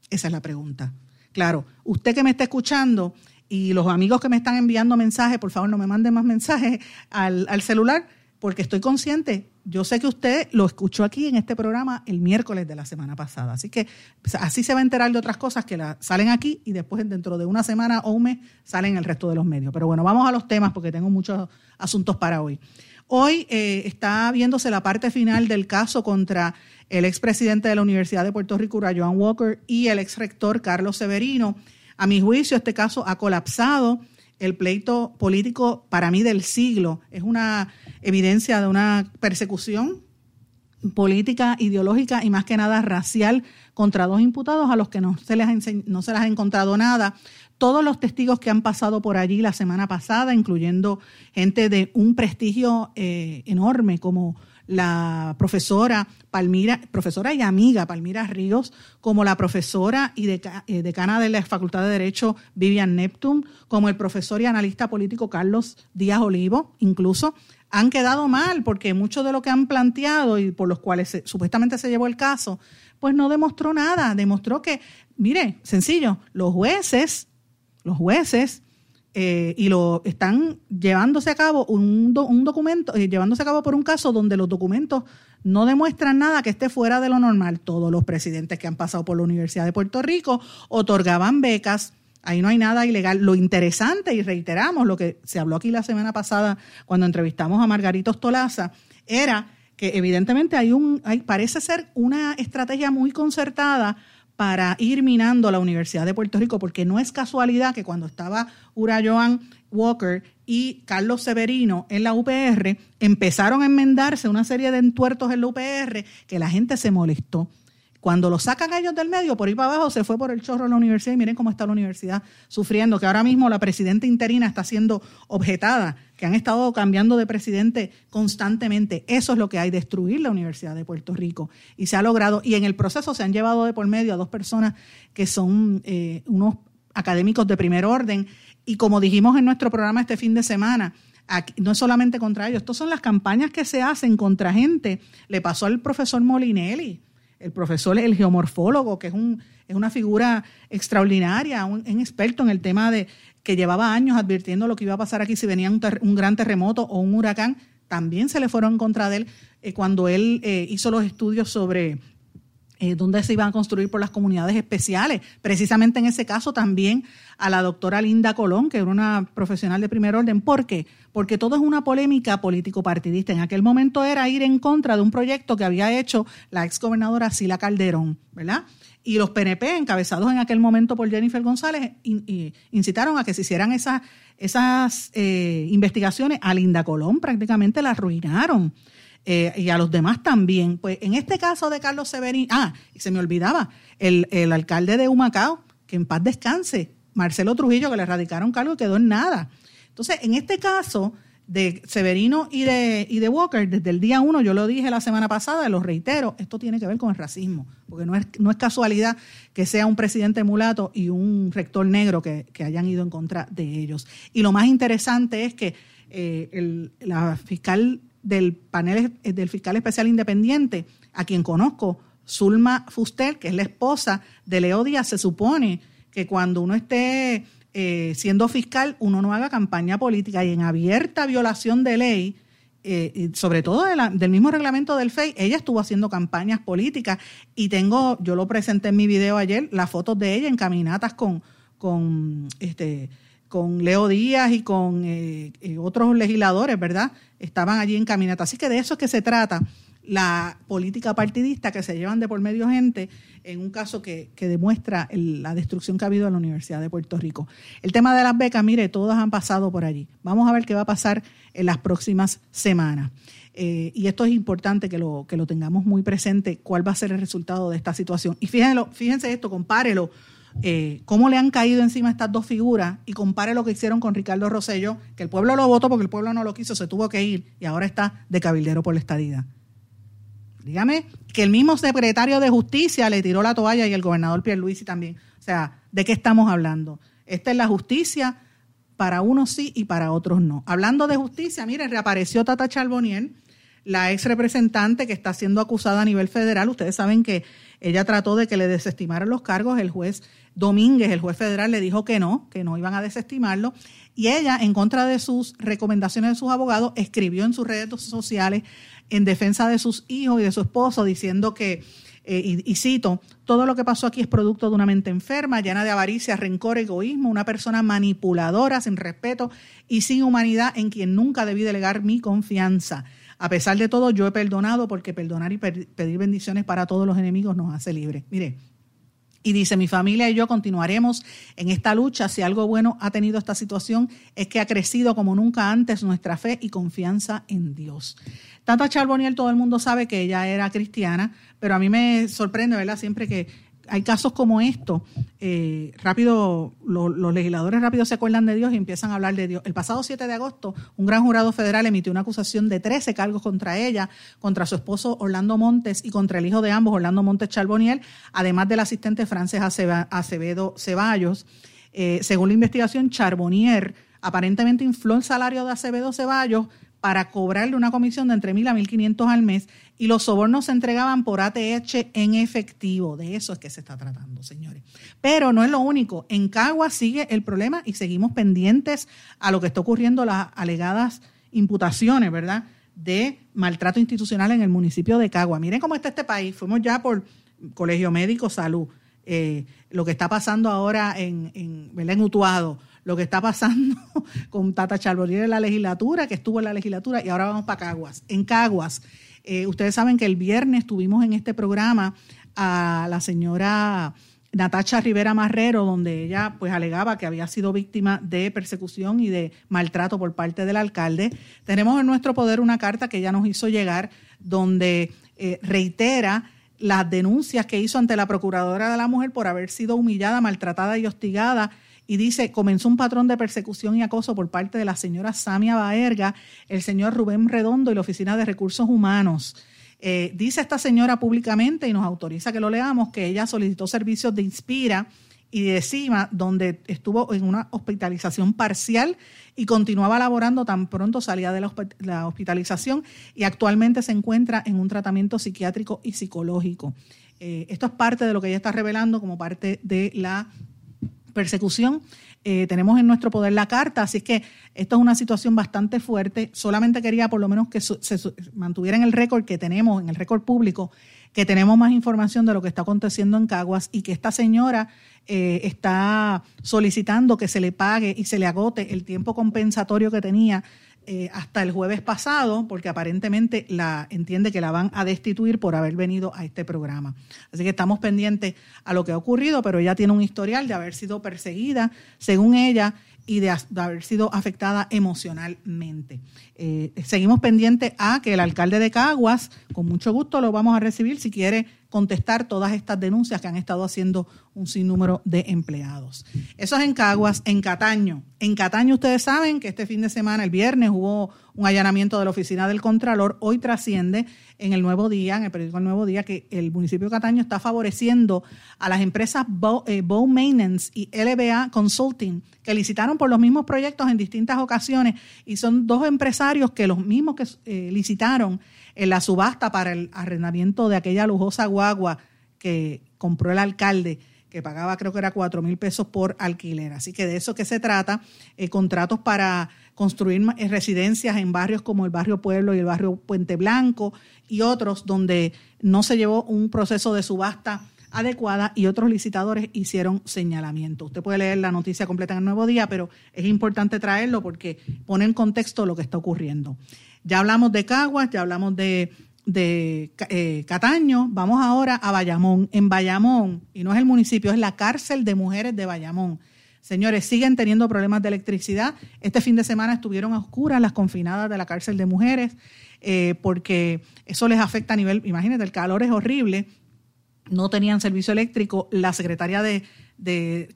[SPEAKER 1] Esa es la pregunta. Claro, usted que me está escuchando y los amigos que me están enviando mensajes, por favor no me manden más mensajes al, al celular, porque estoy consciente yo sé que usted lo escuchó aquí en este programa el miércoles de la semana pasada, así que pues, así se va a enterar de otras cosas que salen aquí y después dentro de una semana o un mes salen el resto de los medios. Pero bueno, vamos a los temas porque tengo muchos asuntos para hoy. Hoy eh, está viéndose la parte final del caso contra el expresidente de la Universidad de Puerto Rico, Joan Walker, y el ex rector Carlos Severino. A mi juicio, este caso ha colapsado el pleito político para mí del siglo. Es una evidencia de una persecución política, ideológica y más que nada racial contra dos imputados a los que no se les ha, no se les ha encontrado nada. Todos los testigos que han pasado por allí la semana pasada, incluyendo gente de un prestigio eh, enorme como la profesora Palmira, profesora y amiga Palmira Ríos, como la profesora y eh, decana de la Facultad de Derecho Vivian Neptune, como el profesor y analista político Carlos Díaz Olivo, incluso han quedado mal porque mucho de lo que han planteado y por los cuales supuestamente se llevó el caso, pues no demostró nada, demostró que, mire, sencillo, los jueces, los jueces eh, y lo están llevándose a cabo un, un documento, eh, llevándose a cabo por un caso donde los documentos no demuestran nada que esté fuera de lo normal. Todos los presidentes que han pasado por la Universidad de Puerto Rico otorgaban becas. Ahí no hay nada ilegal. Lo interesante, y reiteramos lo que se habló aquí la semana pasada cuando entrevistamos a Margarito Stolaza, era que evidentemente hay un, hay, parece ser una estrategia muy concertada para ir minando la Universidad de Puerto Rico, porque no es casualidad que cuando estaba Ura Joan Walker y Carlos Severino en la UPR, empezaron a enmendarse una serie de entuertos en la UPR que la gente se molestó. Cuando lo sacan ellos del medio, por ahí para abajo se fue por el chorro a la universidad y miren cómo está la universidad sufriendo, que ahora mismo la presidenta interina está siendo objetada, que han estado cambiando de presidente constantemente. Eso es lo que hay, destruir la Universidad de Puerto Rico. Y se ha logrado, y en el proceso se han llevado de por medio a dos personas que son eh, unos académicos de primer orden. Y como dijimos en nuestro programa este fin de semana, no es solamente contra ellos, estas son las campañas que se hacen contra gente. Le pasó al profesor Molinelli el profesor, el geomorfólogo, que es, un, es una figura extraordinaria, un, experto en el tema de que llevaba años advirtiendo lo que iba a pasar aquí si venía un, gran terremoto o un huracán, también se le fueron en contra de él eh, cuando él eh, hizo los estudios sobre eh, dónde se iban a construir por las comunidades especiales. Precisamente en ese caso también a la doctora Linda Colón, que era una profesional de primer orden. ¿Por qué? Porque todo es una polémica político-partidista. En aquel momento era ir en contra de un proyecto que había hecho la exgobernadora Sila Calderón, ¿verdad? Y los PNP, encabezados en aquel momento por Jennifer González, incitaron a que se hicieran esas, esas eh, investigaciones. A Linda Colón prácticamente la arruinaron. Eh, y a los demás también. Pues en este caso de Carlos Severín, ah, y se me olvidaba, el, el alcalde de Humacao, que en paz descanse, Marcelo Trujillo, que le radicaron cargo quedó en nada. Entonces, en este caso de Severino y de, y de Walker, desde el día uno, yo lo dije la semana pasada, lo reitero, esto tiene que ver con el racismo, porque no es, no es casualidad que sea un presidente mulato y un rector negro que, que hayan ido en contra de ellos. Y lo más interesante es que eh, el, la fiscal del panel eh, del fiscal especial independiente, a quien conozco, Zulma Fuster, que es la esposa de Leo Díaz, se supone que cuando uno esté eh, siendo fiscal, uno no haga campaña política y en abierta violación de ley, eh, sobre todo del mismo reglamento del FEI, ella estuvo haciendo campañas políticas. Y tengo, yo lo presenté en mi video ayer, las fotos de ella en caminatas con, con este con Leo Díaz y con eh, eh, otros legisladores, ¿verdad? Estaban allí en caminata. Así que de eso es que se trata la política partidista que se llevan de por medio gente en un caso que, demuestra la destrucción que ha habido en la Universidad de Puerto Rico. El tema de las becas, mire, todas han pasado por allí. Vamos a ver qué va a pasar en las próximas semanas. Eh, y esto es importante que lo, que lo tengamos muy presente, cuál va a ser el resultado de esta situación. Y fíjense, fíjense esto, compárelo eh, cómo le han caído encima estas dos figuras y compare lo que hicieron con Ricardo Rosello, que el pueblo lo votó porque el pueblo no lo quiso, se tuvo que ir y ahora está de cabildero por la estadía. Dígame que el mismo secretario de Justicia le tiró la toalla y el gobernador Pierluisi también. O sea, ¿de qué estamos hablando? Esta es la justicia, para unos sí y para otros no. Hablando de justicia, mire, reapareció Tata Charbonier, la ex representante que está siendo acusada a nivel federal. Ustedes saben que ella trató de que le desestimaran los cargos, el juez Domínguez, el juez federal, le dijo que no, que no iban a desestimarlo. Y ella, en contra de sus recomendaciones de sus abogados, escribió en sus redes sociales en defensa de sus hijos y de su esposo, diciendo que, eh, y, cito, todo lo que pasó aquí es producto de una mente enferma, llena de avaricia, rencor, egoísmo, una persona manipuladora, sin respeto y sin humanidad, en quien nunca debí delegar mi confianza. A pesar de todo, yo he perdonado porque perdonar y pedir bendiciones para todos los enemigos nos hace libres. Mire, y dice, mi familia y yo continuaremos en esta lucha. Si algo bueno ha tenido esta situación es que ha crecido como nunca antes nuestra fe y confianza en Dios. Tanta Charboniel, todo el mundo sabe que ella era cristiana, pero a mí me sorprende, ¿verdad? Siempre que hay casos como esto, eh, rápido, los legisladores rápido se acuerdan de Dios y empiezan a hablar de Dios. El pasado 7 de agosto, un gran jurado federal emitió una acusación de 13 cargos contra ella, contra su esposo Orlando Montes y contra el hijo de ambos, Orlando Montes Charboniel, además del asistente Frances Acevedo Ceballos. Eh, según la investigación, Charbonnier aparentemente infló el salario de Acevedo Ceballos para cobrarle una comisión de entre mil a 1.500 al mes y los sobornos se entregaban por ATH en efectivo. De eso es que se está tratando, señores. Pero no es lo único. En Cagua sigue el problema y seguimos pendientes a lo que está ocurriendo, las alegadas imputaciones, ¿verdad?, de maltrato institucional en el municipio de Cagua. Miren cómo está este país. Fuimos ya por Colegio Médico Salud. Eh, lo que está pasando ahora en, en, en Utuado lo que está pasando con Tata Charbonnier en la legislatura, que estuvo en la legislatura, y ahora vamos para Caguas. En Caguas, eh, ustedes saben que el viernes tuvimos en este programa a la señora Natacha Rivera Marrero, donde ella pues alegaba que había sido víctima de persecución y de maltrato por parte del alcalde. Tenemos en nuestro poder una carta que ella nos hizo llegar donde eh, reitera las denuncias que hizo ante la Procuradora de la Mujer por haber sido humillada, maltratada y hostigada. Y dice, comenzó un patrón de persecución y acoso por parte de la señora Samia Baerga, el señor Rubén Redondo y la Oficina de Recursos Humanos. Eh, dice esta señora públicamente y nos autoriza que lo leamos que ella solicitó servicios de Inspira y de CIMA, donde estuvo en una hospitalización parcial y continuaba laborando tan pronto salía de la hospitalización y actualmente se encuentra en un tratamiento psiquiátrico y psicológico. Eh, esto es parte de lo que ella está revelando como parte de la persecución. Eh, tenemos en nuestro poder la carta, así que esto es una situación bastante fuerte. Solamente quería por lo menos que se mantuviera en el récord que tenemos, en el récord público, que tenemos más información de lo que está aconteciendo en Caguas y que esta señora eh, está solicitando que se le pague y se le agote el tiempo compensatorio que tenía eh, hasta el jueves pasado, porque aparentemente la entiende que la van a destituir por haber venido a este programa. Así que estamos pendientes a lo que ha ocurrido, pero ella tiene un historial de haber sido perseguida, según ella, y de, haber sido afectada emocionalmente. Eh, seguimos pendientes a que el alcalde de Caguas, con mucho gusto lo vamos a recibir si quiere contestar todas estas denuncias que han estado haciendo un sinnúmero de empleados. Eso es en Caguas, en Cataño. En Cataño ustedes saben que este fin de semana, el viernes, hubo un allanamiento de la oficina del Contralor. Hoy trasciende en el Nuevo Día, en el periódico El Nuevo Día, que el municipio de Cataño está favoreciendo a las empresas Bow, eh, y LBA Consulting, que licitaron por los mismos proyectos en distintas ocasiones y son dos que los mismos que eh, licitaron en la subasta para el arrendamiento de aquella lujosa guagua que compró el alcalde que pagaba creo que era cuatro mil pesos por alquiler. Así que de eso que se trata, eh, contratos para construir eh, residencias en barrios como el barrio Pueblo y el barrio Puente Blanco y otros donde no se llevó un proceso de subasta adecuada y otros licitadores hicieron señalamiento. Usted puede leer la noticia completa en el nuevo día, pero es importante traerlo porque pone en contexto lo que está ocurriendo. Ya hablamos de Caguas, ya hablamos de, eh, Cataño, vamos ahora a Bayamón. En Bayamón, y no es el municipio, es la cárcel de mujeres de Bayamón. Señores, siguen teniendo problemas de electricidad. Este fin de semana estuvieron a oscuras las confinadas de la cárcel de mujeres, eh, porque eso les afecta a nivel, imagínate, el calor es horrible, no tenían servicio eléctrico. La secretaria de,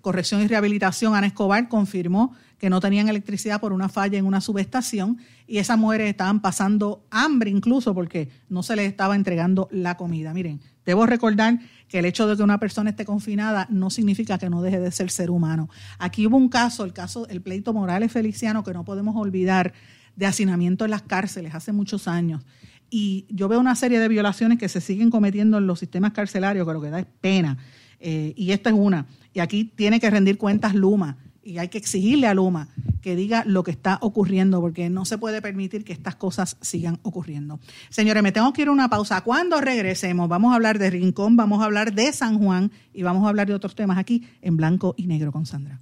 [SPEAKER 1] Corrección y Rehabilitación, Ana Escobar, confirmó que no tenían electricidad por una falla en una subestación y esas mujeres estaban pasando hambre incluso porque no se les estaba entregando la comida. Miren, debo recordar que el hecho de que una persona esté confinada no significa que no deje de ser ser humano. Aquí hubo un caso, el caso, el pleito Morales Feliciano, que no podemos olvidar, de hacinamiento en las cárceles hace muchos años. Y yo veo una serie de violaciones que se siguen cometiendo en los sistemas carcelarios, que lo que da es pena. Eh, y esta es una. Y aquí tiene que rendir cuentas Luma y hay que exigirle a Luma que diga lo que está ocurriendo, porque no se puede permitir que estas cosas sigan ocurriendo. Señores, me tengo que ir a una pausa. Cuando regresemos, vamos a hablar de Rincón, vamos a hablar de San Juan y vamos a hablar de otros temas aquí en blanco y negro con Sandra.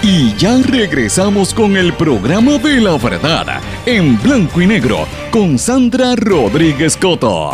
[SPEAKER 2] Y ya regresamos con el programa de la verdad en blanco y negro con Sandra Rodríguez Coto.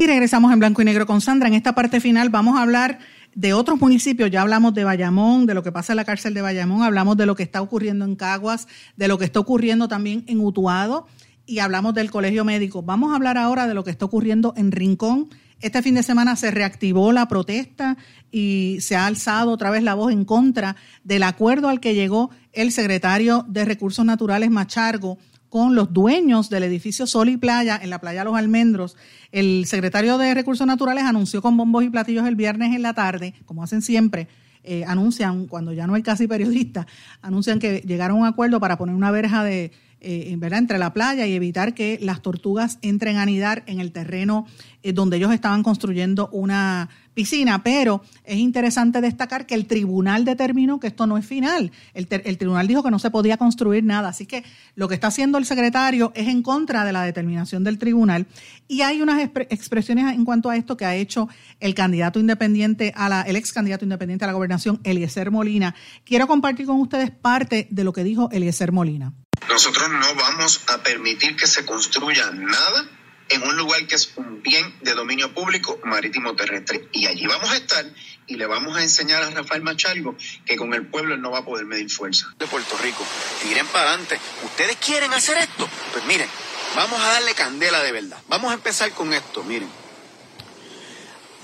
[SPEAKER 1] Y regresamos en blanco y negro con Sandra. En esta parte final vamos a hablar de otros municipios. Ya hablamos de Bayamón, de lo que pasa en la cárcel de Bayamón, hablamos de lo que está ocurriendo en Caguas, de lo que está ocurriendo también en Utuado y hablamos del colegio médico. Vamos a hablar ahora de lo que está ocurriendo en Rincón. Este fin de semana se reactivó la protesta y se ha alzado otra vez la voz en contra del acuerdo al que llegó el secretario de Recursos Naturales Machargo con los dueños del edificio Sol y Playa en la playa Los Almendros. El secretario de Recursos Naturales anunció con bombos y platillos el viernes en la tarde, como hacen siempre, eh, anuncian, cuando ya no hay casi periodistas, anuncian que llegaron a un acuerdo para poner una verja de eh, entre la playa y evitar que las tortugas entren a anidar en el terreno eh, donde ellos estaban construyendo una piscina. Pero es interesante destacar que el tribunal determinó que esto no es final. El, el, tribunal dijo que no se podía construir nada. Así que lo que está haciendo el secretario es en contra de la determinación del tribunal. Y hay unas expresiones en cuanto a esto que ha hecho el candidato independiente a la, el ex candidato independiente a la gobernación, Eliezer Molina. Quiero compartir con ustedes parte de lo que dijo Eliezer Molina.
[SPEAKER 6] Nosotros no vamos a permitir que se construya nada en un lugar que es un bien de dominio público marítimo terrestre. Y allí vamos a estar y le vamos a enseñar a Rafael Machalgo que con el pueblo no va a poder medir fuerza.
[SPEAKER 7] De Puerto Rico, tiren para adelante. ¿Ustedes quieren hacer esto? Pues miren, vamos a darle candela de verdad. Vamos a empezar con esto, miren.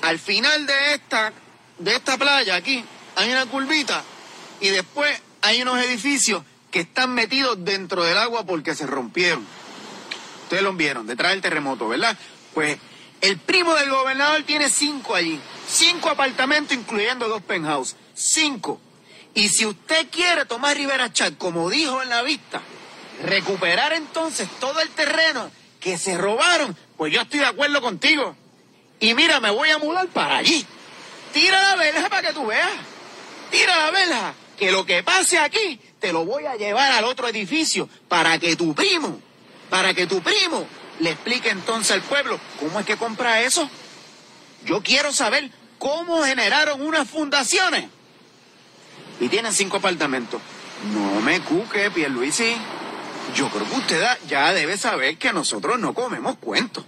[SPEAKER 7] Al final de esta, de esta playa aquí hay una curvita y después hay unos edificios que están metidos dentro del agua porque se rompieron. Ustedes lo vieron, detrás del terremoto, ¿verdad? Pues el primo del gobernador tiene cinco allí. Cinco apartamentos, incluyendo dos penthouse. Cinco. Y si usted quiere tomar Rivera Chat, como dijo en la vista, recuperar entonces todo el terreno que se robaron, pues yo estoy de acuerdo contigo. Y mira, me voy a mudar para allí. Tira la verja para que tú veas. Tira la verja. Que lo que pase aquí te lo voy a llevar al otro edificio para que tu primo, para que tu primo le explique entonces al pueblo cómo es que compra eso. Yo quiero saber cómo generaron unas fundaciones. Y tienen cinco apartamentos. No me cuque, Pierluisi. Yo creo que usted ya debe saber que nosotros no comemos cuentos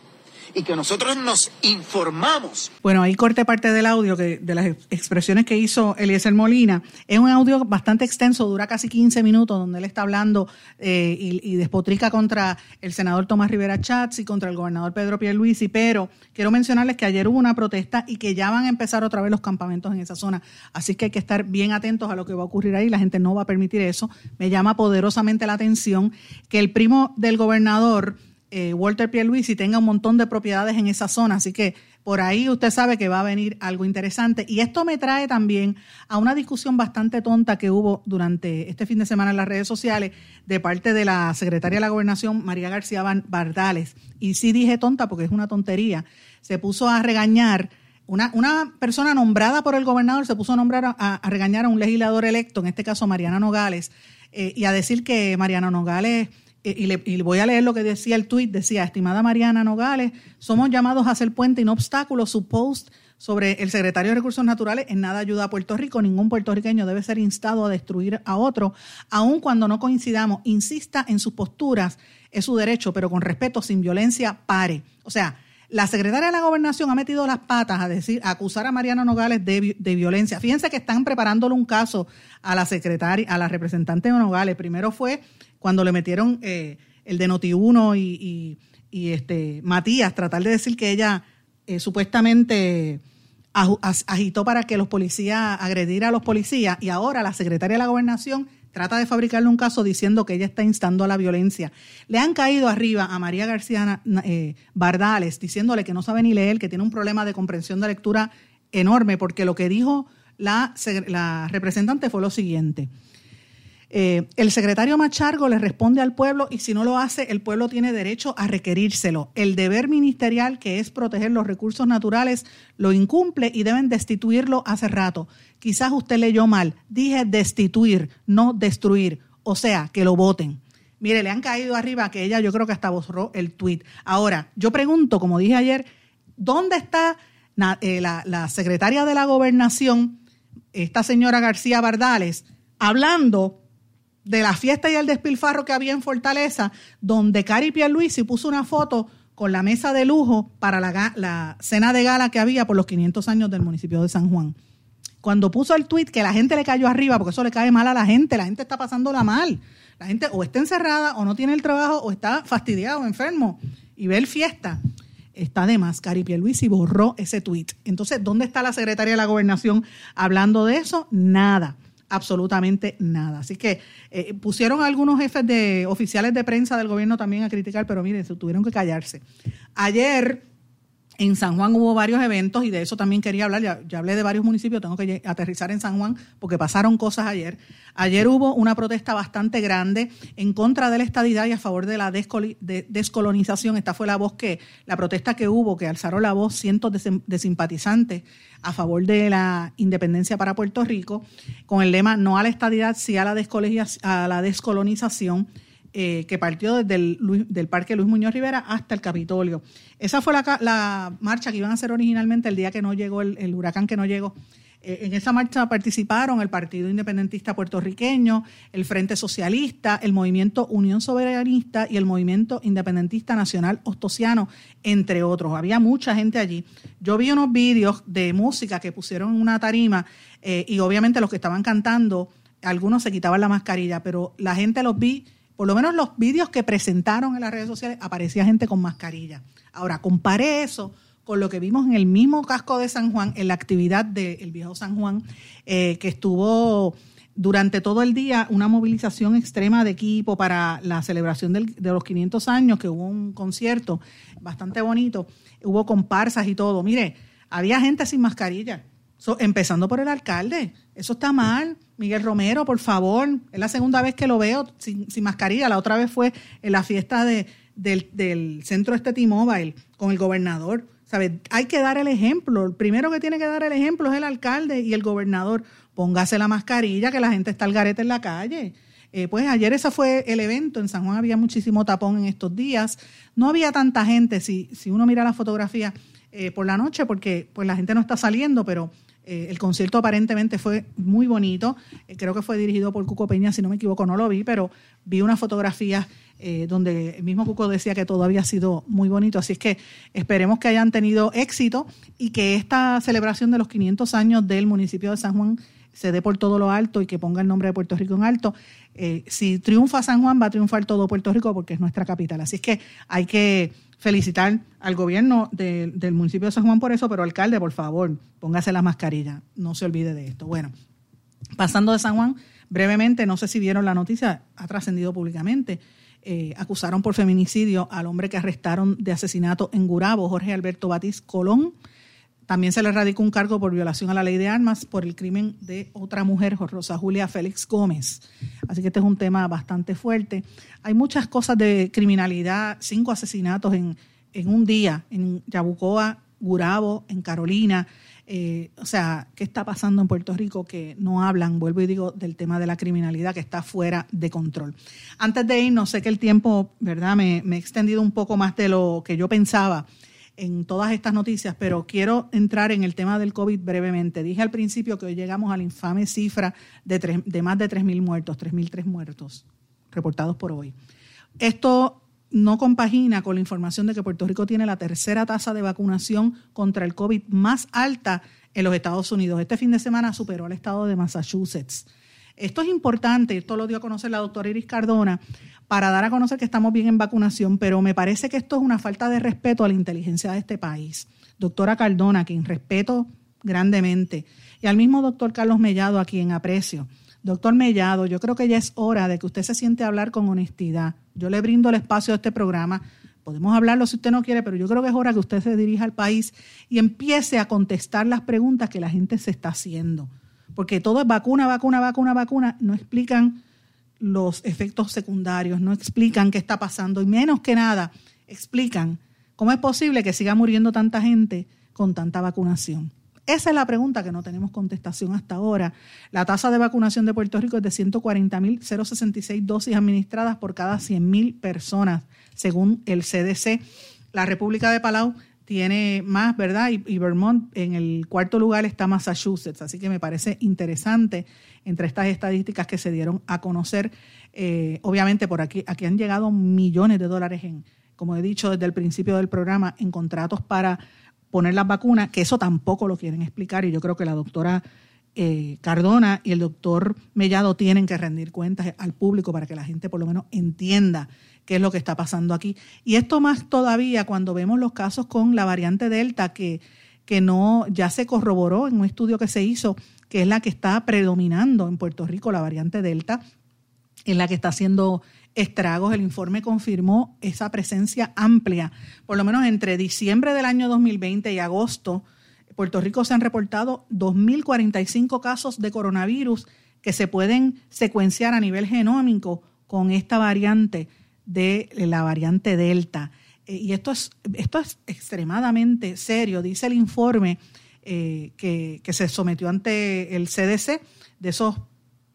[SPEAKER 7] y que nosotros nos informamos.
[SPEAKER 1] Bueno, ahí corte parte del audio que, de las expresiones que hizo Eliezer Molina. Es un audio bastante extenso, dura casi 15 minutos, donde él está hablando eh, y, despotrica contra el senador Tomás Rivera Chats y contra el gobernador Pedro Pierluisi, pero quiero mencionarles que ayer hubo una protesta y que ya van a empezar otra vez los campamentos en esa zona. Así que hay que estar bien atentos a lo que va a ocurrir ahí. La gente no va a permitir eso. Me llama poderosamente la atención que el primo del gobernador eh, Walter Pierluisi tenga un montón de propiedades en esa zona, así que por ahí usted sabe que va a venir algo interesante. Y esto me trae también a una discusión bastante tonta que hubo durante este fin de semana en las redes sociales de parte de la secretaria de la Gobernación, María García Bardales. Y sí dije tonta porque es una tontería. Se puso a regañar. Una, una persona nombrada por el gobernador se puso a, nombrar a, regañar a un legislador electo, en este caso Mariana Nogales, eh, y a decir que Mariana Nogales y le, voy a leer lo que decía el tuit, decía, estimada Mariana Nogales, somos llamados a hacer puente y no obstáculo. Su post sobre el secretario de Recursos Naturales en nada ayuda a Puerto Rico. Ningún puertorriqueño debe ser instado a destruir a otro, aun cuando no coincidamos. Insista en sus posturas, es su derecho, pero con respeto, sin violencia, pare. O sea, la secretaria de la Gobernación ha metido las patas a decir, a acusar a Mariana Nogales de, de, violencia. Fíjense que están preparándole un caso a la secretaria, a la representante de Nogales. Primero fue cuando le metieron eh, el de Noti1 y, este, Matías, tratar de decir que ella eh, supuestamente agitó para que los policías agrediera a los policías y ahora la secretaria de la gobernación trata de fabricarle un caso diciendo que ella está instando a la violencia. Le han caído arriba a María García eh, Bardales diciéndole que no sabe ni leer, que tiene un problema de comprensión de lectura enorme, porque lo que dijo la, la representante fue lo siguiente. Eh, el secretario Machargo le responde al pueblo y si no lo hace, el pueblo tiene derecho a requerírselo. El deber ministerial, que es proteger los recursos naturales, lo incumple y deben destituirlo hace rato. Quizás usted leyó mal. Dije destituir, no destruir. O sea, que lo voten. Mire, le han caído arriba que ella yo creo que hasta borró el tuit. Ahora, yo pregunto, como dije ayer, ¿dónde está eh, la, la secretaria de la gobernación, esta señora García Bardales, hablando de la fiesta y el despilfarro que había en Fortaleza, donde Cari Pierluisi puso una foto con la mesa de lujo para la, cena de gala que había por los 500 años del municipio de San Juan. Cuando puso el tweet que la gente le cayó arriba, porque eso le cae mal a la gente, la gente está pasándola mal. La gente o está encerrada o no tiene el trabajo o está fastidiado, enfermo y ve el fiesta. Está de más, Cari Pierluisi borró ese tweet. Entonces, ¿dónde está la secretaria de la gobernación hablando de eso? Nada absolutamente nada. Así que eh, pusieron algunos jefes de oficiales de prensa del gobierno también a criticar, pero miren, se tuvieron que callarse. Ayer en San Juan hubo varios eventos y de eso también quería hablar. Ya, hablé de varios municipios, tengo que aterrizar en San Juan porque pasaron cosas ayer. Ayer hubo una protesta bastante grande en contra de la estadidad y a favor de la descolonización. Esta fue la voz que, la protesta que hubo, que alzaron la voz cientos de, simpatizantes a favor de la independencia para Puerto Rico, con el lema no a la estadidad, sí a la, a la descolonización eh, que partió desde el del Parque Luis Muñoz Rivera hasta el Capitolio. Esa fue la, marcha que iban a hacer originalmente el día que no llegó el, huracán que no llegó. Eh, en esa marcha participaron el Partido Independentista Puertorriqueño, el Frente Socialista, el Movimiento Unión Soberanista y el Movimiento Independentista Nacional Ostosiano, entre otros. Había mucha gente allí. Yo vi unos vídeos de música que pusieron en una tarima eh, y obviamente los que estaban cantando, algunos se quitaban la mascarilla, pero la gente los vi por lo menos los vídeos que presentaron en las redes sociales, aparecía gente con mascarilla. Ahora, compare eso con lo que vimos en el mismo casco de San Juan, en la actividad del viejo San Juan, eh, que estuvo durante todo el día una movilización extrema de equipo para la celebración de los 500 años, que hubo un concierto bastante bonito, hubo comparsas y todo. Mire, había gente sin mascarilla empezando por el alcalde. Eso está mal. Miguel Romero, por favor. Es la segunda vez que lo veo sin, mascarilla. La otra vez fue en la fiesta de, del, centro este T-Mobile con el gobernador. ¿Sabe? Hay que dar el ejemplo. El primero que tiene que dar el ejemplo es el alcalde y el gobernador. Póngase la mascarilla, que la gente está al garete en la calle. Eh, pues ayer ese fue el evento, en San Juan había muchísimo tapón en estos días, no había tanta gente, si, si uno mira la fotografía eh, por la noche, porque pues la gente no está saliendo, pero eh, el concierto aparentemente fue muy bonito. Eh, creo que fue dirigido por Cuco Peña, si no me equivoco, no lo vi, pero vi una fotografía eh, donde el mismo Cuco decía que todo había sido muy bonito. Así es que esperemos que hayan tenido éxito y que esta celebración de los 500 años del municipio de San Juan se dé por todo lo alto y que ponga el nombre de Puerto Rico en alto. si triunfa San Juan, va a triunfar todo Puerto Rico porque es nuestra capital. Así es que hay que felicitar al gobierno del municipio de San Juan por eso, pero alcalde, por favor, póngase la mascarilla, no se olvide de esto. Bueno, pasando de San Juan, brevemente, no sé si vieron la noticia, ha trascendido públicamente. Eh, acusaron por feminicidio al hombre que arrestaron de asesinato en Gurabo, Jorge Alberto Batiz Colón. También se le radicó un cargo por violación a la ley de armas por el crimen de otra mujer, Rosa Julia Félix Gómez. Así que este es un tema bastante fuerte. Hay muchas cosas de criminalidad, cinco asesinatos en, un día, en Yabucoa, Gurabo, en Carolina. Eh, o sea, ¿qué está pasando en Puerto Rico que no hablan, vuelvo y digo, del tema de la criminalidad que está fuera de control? Antes de ir, no sé que el tiempo, ¿verdad? Me, me he extendido un poco más de lo que yo pensaba en todas estas noticias, pero quiero entrar en el tema del COVID brevemente. Dije al principio que hoy llegamos a la infame cifra de, de más de 3.000 muertos, 3.003 muertos reportados por hoy. Esto no compagina con la información de que Puerto Rico tiene la tercera tasa de vacunación contra el COVID más alta en los Estados Unidos. Este fin de semana superó al estado de Massachusetts. Esto es importante, esto lo dio a conocer la doctora Iris Cardona, para dar a conocer que estamos bien en vacunación, pero me parece que esto es una falta de respeto a la inteligencia de este país. Doctora Cardona, quien respeto grandemente. Y al mismo doctor Carlos Mellado, a quien aprecio. Doctor Mellado, yo creo que ya es hora de que usted se siente a hablar con honestidad. Yo le brindo el espacio a este programa. Podemos hablarlo si usted no quiere, pero yo creo que es hora que usted se dirija al país y empiece a contestar las preguntas que la gente se está haciendo. Porque todo es vacuna, vacuna, vacuna, vacuna. No explican los efectos secundarios, no explican qué está pasando y menos que nada explican cómo es posible que siga muriendo tanta gente con tanta vacunación. Esa es la pregunta que no tenemos contestación hasta ahora. La tasa de vacunación de Puerto Rico es de 140.066 dosis administradas por cada 100.000 personas, según el CDC. La República de Palau tiene más, ¿verdad? Y, Vermont en el cuarto lugar está Massachusetts. Así que me parece interesante entre estas estadísticas que se dieron a conocer. Eh, obviamente por aquí, aquí han llegado millones de dólares en, como he dicho desde el principio del programa, en contratos para poner las vacunas, que eso tampoco lo quieren explicar y yo creo que la doctora eh, Cardona y el doctor Mellado tienen que rendir cuentas al público para que la gente por lo menos entienda qué es lo que está pasando aquí. Y esto más todavía cuando vemos los casos con la variante Delta, que, que no ya se corroboró en un estudio que se hizo, que es la que está predominando en Puerto Rico, la variante Delta, es la que está haciendo estragos. El informe confirmó esa presencia amplia, por lo menos entre diciembre del año 2020 y agosto. Puerto Rico se han reportado 2.045 casos de coronavirus que se pueden secuenciar a nivel genómico con esta variante de la variante Delta. Eh, y esto es, esto es extremadamente serio, dice el informe eh, que, se sometió ante el CDC. De esos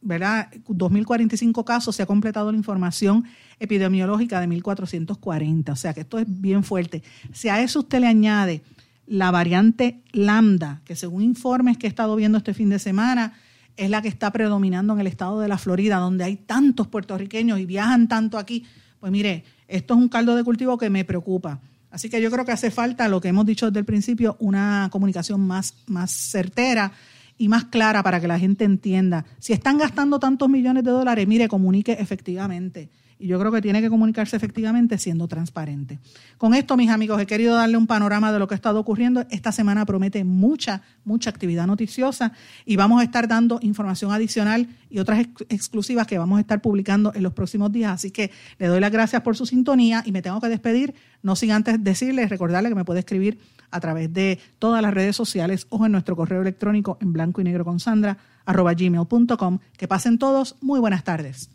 [SPEAKER 1] ¿verdad? 2.045 casos, se ha completado la información epidemiológica de 1.440. O sea que esto es bien fuerte. Si a eso usted le añade la variante lambda, que según informes que he estado viendo este fin de semana, es la que está predominando en el estado de la Florida, donde hay tantos puertorriqueños y viajan tanto aquí, pues mire, esto es un caldo de cultivo que me preocupa. Así que yo creo que hace falta, lo que hemos dicho desde el principio, una comunicación más, más certera y más clara para que la gente entienda. Si están gastando tantos millones de dólares, mire, comunique efectivamente. Y yo creo que tiene que comunicarse efectivamente siendo transparente. Con esto, mis amigos, he querido darle un panorama de lo que ha estado ocurriendo. Esta semana promete mucha, mucha actividad noticiosa y vamos a estar dando información adicional y otras exclusivas que vamos a estar publicando en los próximos días. Así que le doy las gracias por su sintonía y me tengo que despedir, no sin antes decirles, recordarle que me puede escribir a través de todas las redes sociales o en nuestro correo electrónico en blanco y negro con Sandra, arroba gmail.com. Que pasen todos. Muy buenas tardes.